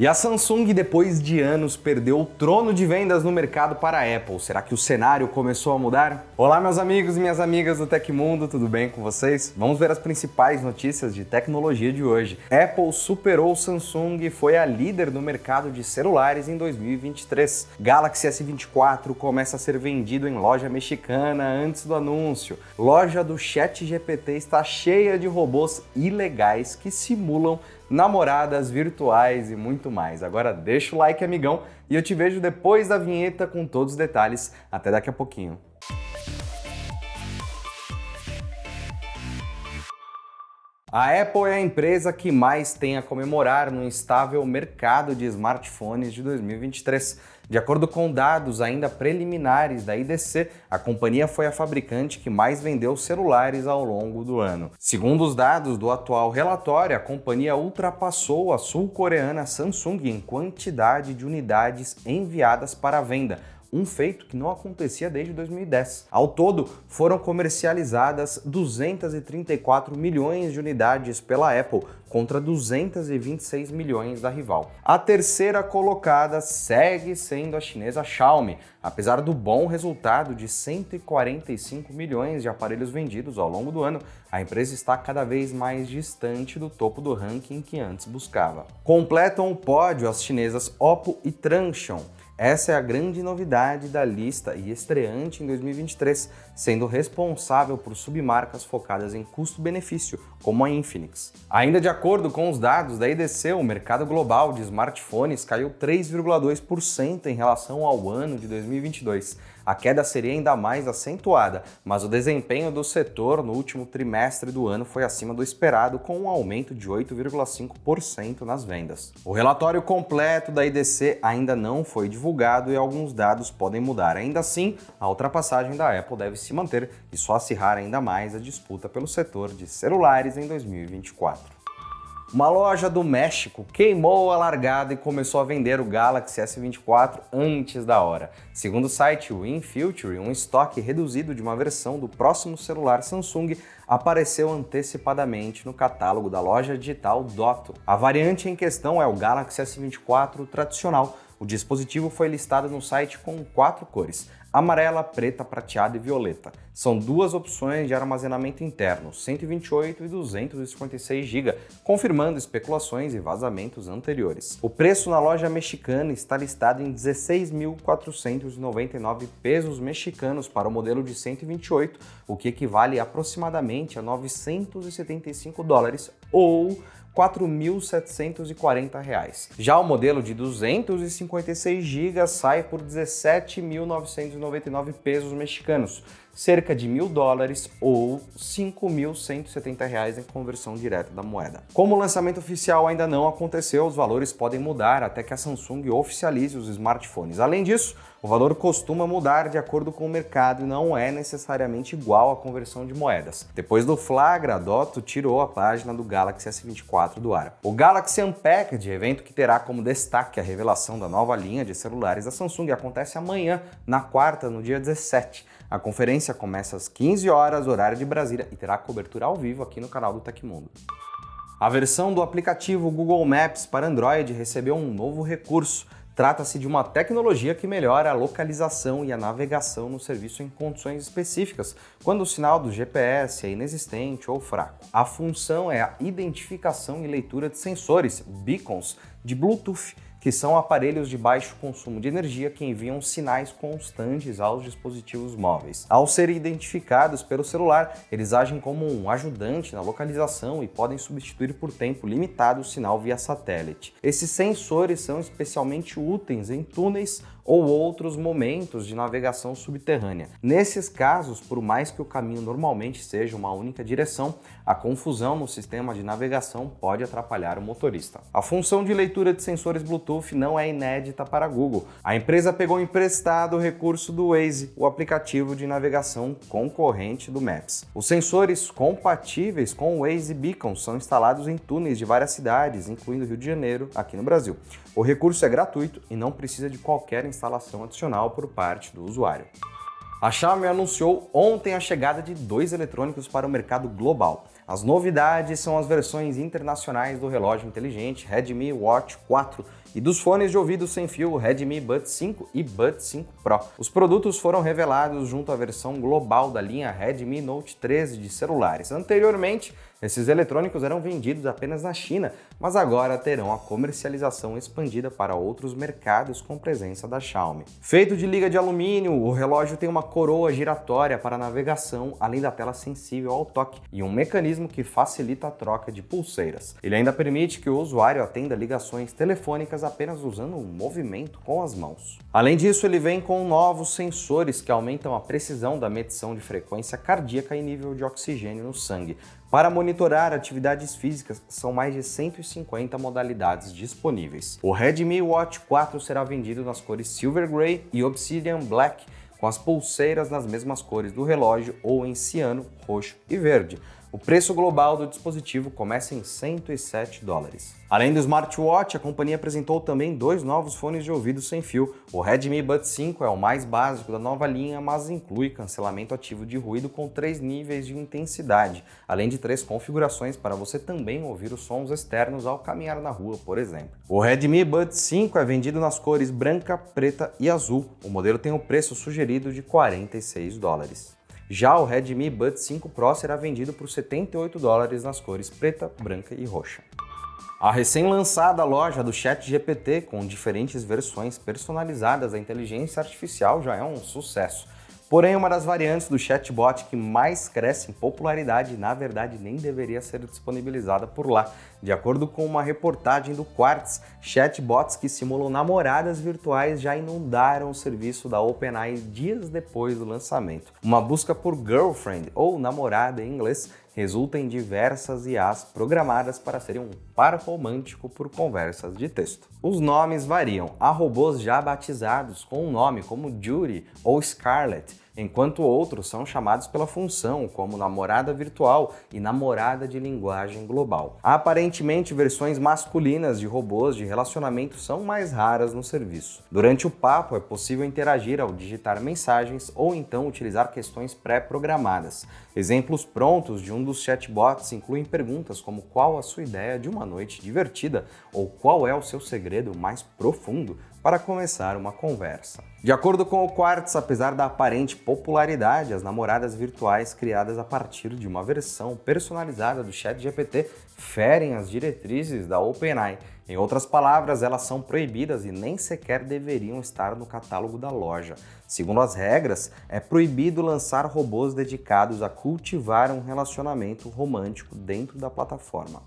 E a Samsung, depois de anos, perdeu o trono de vendas no mercado para a Apple. Será que o cenário começou a mudar? Olá, meus amigos e minhas amigas do Tecmundo, tudo bem com vocês? Vamos ver as principais notícias de tecnologia de hoje. Apple superou Samsung e foi a líder no mercado de celulares em 2023. Galaxy S24 começa a ser vendido em loja mexicana antes do anúncio. Loja do ChatGPT está cheia de robôs ilegais que simulam namoradas virtuais e muito mais. Agora deixa o like, amigão, e eu te vejo depois da vinheta com todos os detalhes. Até daqui a pouquinho. A Apple é a empresa que mais tem a comemorar no instável mercado de smartphones de 2023. De acordo com dados ainda preliminares da IDC, a companhia foi a fabricante que mais vendeu celulares ao longo do ano. Segundo os dados do atual relatório, a companhia ultrapassou a sul-coreana Samsung em quantidade de unidades enviadas para venda, um feito que não acontecia desde 2010. Ao todo, foram comercializadas 234 milhões de unidades pela Apple contra 226 milhões da rival. A terceira colocada segue sendo a chinesa Xiaomi, apesar do bom resultado de 145 milhões de aparelhos vendidos ao longo do ano. A empresa está cada vez mais distante do topo do ranking que antes buscava. Completam o pódio as chinesas Oppo e Transsion essa é a grande novidade da lista e estreante em 2023, sendo responsável por submarcas focadas em custo-benefício, como a Infinix. Ainda de acordo com os dados da IDC, o mercado global de smartphones caiu 3,2% em relação ao ano de 2022 a queda seria ainda mais acentuada, mas o desempenho do setor no último trimestre do ano foi acima do esperado, com um aumento de 8,5% nas vendas. O relatório completo da IDC ainda não foi divulgado e alguns dados podem mudar. Ainda assim, a ultrapassagem da Apple deve se manter e só acirrar ainda mais a disputa pelo setor de celulares em 2024. Uma loja do México queimou a largada e começou a vender o Galaxy S24 antes da hora. Segundo o site WinFuture, um estoque reduzido de uma versão do próximo celular Samsung apareceu antecipadamente no catálogo da loja digital Dotto. A variante em questão é o Galaxy S24 tradicional. O dispositivo foi listado no site com quatro cores: amarela, preta, prateada e violeta. São duas opções de armazenamento interno, 128 e 256 GB, confirmando especulações e vazamentos anteriores. O preço na loja mexicana está listado em 16.499 pesos mexicanos para o modelo de 128, o que equivale aproximadamente a 975 dólares ou 4.740 reais. Já o modelo de 256 GB sai por 17.999 pesos mexicanos, cerca de mil dólares ou 5.170 reais em conversão direta da moeda. Como o lançamento oficial ainda não aconteceu, os valores podem mudar até que a Samsung oficialize os smartphones. Além disso, o valor costuma mudar de acordo com o mercado e não é necessariamente igual à conversão de moedas. Depois do flagra, a Dotto tirou a página do Galaxy S24 do ar. O Galaxy Unpacked, evento que terá como destaque a revelação da nova linha de celulares da Samsung, acontece amanhã, na quarta, no dia 17. A conferência começa às 15 horas, horário de Brasília, e terá cobertura ao vivo aqui no canal do Tecmundo. A versão do aplicativo Google Maps para Android recebeu um novo recurso. Trata-se de uma tecnologia que melhora a localização e a navegação no serviço em condições específicas, quando o sinal do GPS é inexistente ou fraco. A função é a identificação e leitura de sensores, beacons, de Bluetooth que são aparelhos de baixo consumo de energia que enviam sinais constantes aos dispositivos móveis. Ao serem identificados pelo celular, eles agem como um ajudante na localização e podem substituir por tempo limitado o sinal via satélite. Esses sensores são especialmente úteis em túneis ou outros momentos de navegação subterrânea. Nesses casos, por mais que o caminho normalmente seja uma única direção, a confusão no sistema de navegação pode atrapalhar o motorista. A função de leitura de sensores Bluetooth não é inédita para a Google. A empresa pegou emprestado o recurso do Waze, o aplicativo de navegação concorrente do Maps. Os sensores compatíveis com o Waze Beacon são instalados em túneis de várias cidades, incluindo Rio de Janeiro, aqui no Brasil. O recurso é gratuito e não precisa de qualquer instalação adicional por parte do usuário. A Xiaomi anunciou ontem a chegada de dois eletrônicos para o mercado global. As novidades são as versões internacionais do relógio inteligente Redmi Watch 4 e dos fones de ouvido sem fio Redmi Buds 5 e Buds 5 Pro. Os produtos foram revelados junto à versão global da linha Redmi Note 13 de celulares. Anteriormente, esses eletrônicos eram vendidos apenas na China, mas agora terão a comercialização expandida para outros mercados com presença da Xiaomi. Feito de liga de alumínio, o relógio tem uma coroa giratória para navegação, além da tela sensível ao toque e um mecanismo que facilita a troca de pulseiras. Ele ainda permite que o usuário atenda ligações telefônicas apenas usando um movimento com as mãos. Além disso, ele vem com novos sensores que aumentam a precisão da medição de frequência cardíaca e nível de oxigênio no sangue, para monitorar atividades físicas, são mais de 150 modalidades disponíveis. O Redmi Watch 4 será vendido nas cores Silver Grey e Obsidian Black, com as pulseiras nas mesmas cores do relógio ou em ciano, roxo e verde. O preço global do dispositivo começa em 107 dólares. Além do smartwatch, a companhia apresentou também dois novos fones de ouvido sem fio. O Redmi Buds 5 é o mais básico da nova linha, mas inclui cancelamento ativo de ruído com três níveis de intensidade, além de três configurações para você também ouvir os sons externos ao caminhar na rua, por exemplo. O Redmi Buds 5 é vendido nas cores branca, preta e azul. O modelo tem o preço sugerido de 46 dólares. Já o Redmi Buds 5 Pro será vendido por 78 dólares nas cores preta, branca e roxa. A recém-lançada loja do ChatGPT, com diferentes versões personalizadas da inteligência artificial, já é um sucesso. Porém, uma das variantes do chatbot que mais cresce em popularidade, na verdade, nem deveria ser disponibilizada por lá. De acordo com uma reportagem do Quartz, chatbots que simulam namoradas virtuais já inundaram o serviço da OpenAI dias depois do lançamento. Uma busca por girlfriend ou namorada em inglês resulta em diversas IAs programadas para serem um par romântico por conversas de texto. Os nomes variam. Há robôs já batizados com um nome como Judy ou Scarlett, enquanto outros são chamados pela função, como namorada virtual e namorada de linguagem global. Aparentemente, versões masculinas de robôs de relacionamento são mais raras no serviço. Durante o papo, é possível interagir ao digitar mensagens ou então utilizar questões pré-programadas. Exemplos prontos de um dos chatbots incluem perguntas como qual a sua ideia de uma noite divertida ou qual é o seu segredo mais profundo para começar uma conversa. De acordo com o Quartz, apesar da aparente popularidade, as namoradas virtuais criadas a partir de uma versão personalizada do ChatGPT ferem as diretrizes da OpenAI. Em outras palavras, elas são proibidas e nem sequer deveriam estar no catálogo da loja. Segundo as regras, é proibido lançar robôs dedicados a cultivar um relacionamento romântico dentro da plataforma.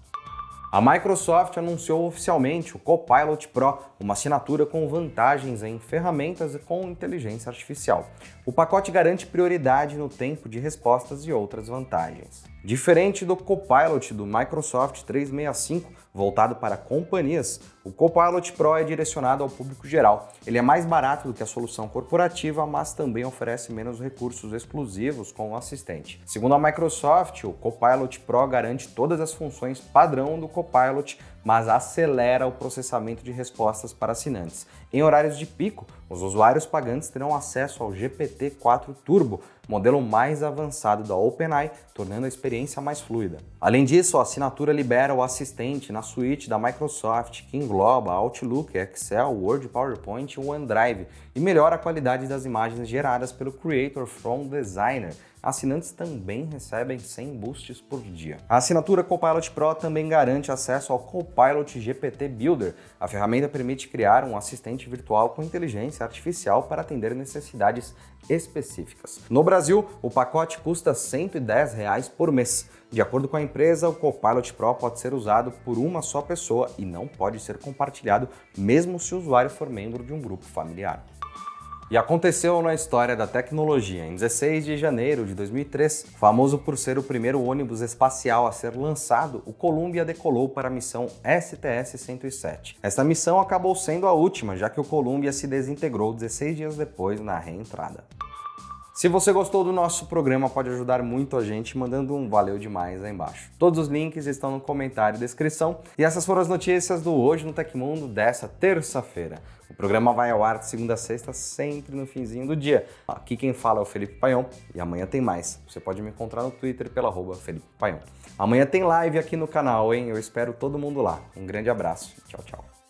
A Microsoft anunciou oficialmente o Copilot Pro, uma assinatura com vantagens em ferramentas com inteligência artificial. O pacote garante prioridade no tempo de respostas e outras vantagens. Diferente do Copilot do Microsoft 365, voltado para companhias, o Copilot Pro é direcionado ao público geral. Ele é mais barato do que a solução corporativa, mas também oferece menos recursos exclusivos com o assistente. Segundo a Microsoft, o Copilot Pro garante todas as funções padrão do Copilot, Copilot mas acelera o processamento de respostas para assinantes. Em horários de pico, os usuários pagantes terão acesso ao GPT-4 Turbo, modelo mais avançado da OpenAI, tornando a experiência mais fluida. Além disso, a assinatura libera o assistente na suíte da Microsoft, que engloba Outlook, Excel, Word, PowerPoint e OneDrive, e melhora a qualidade das imagens geradas pelo Creator from Designer, assinantes também recebem 100 boosts por dia. A assinatura Copilot Pro também garante acesso ao Copilot GPT Builder. A ferramenta permite criar um assistente virtual com inteligência artificial para atender necessidades específicas. No Brasil, o pacote custa 110 reais por mês. De acordo com a empresa, o Copilot Pro pode ser usado por uma só pessoa e não pode ser compartilhado mesmo se o usuário for membro de um grupo familiar. E aconteceu na história da tecnologia. Em 16 de janeiro de 2003, famoso por ser o primeiro ônibus espacial a ser lançado, o Columbia decolou para a missão STS-107. Essa missão acabou sendo a última, já que o Columbia se desintegrou 16 dias depois na reentrada. Se você gostou do nosso programa, pode ajudar muito a gente mandando um valeu demais aí embaixo. Todos os links estão no comentário e descrição. E essas foram as notícias do Hoje no Tecmundo dessa terça-feira. O programa vai ao ar de segunda a sexta, sempre no finzinho do dia. Aqui quem fala é o Felipe Paião e amanhã tem mais. Você pode me encontrar no Twitter pela arroba Felipe Paião. Amanhã tem live aqui no canal, hein? Eu espero todo mundo lá. Um grande abraço. Tchau, tchau.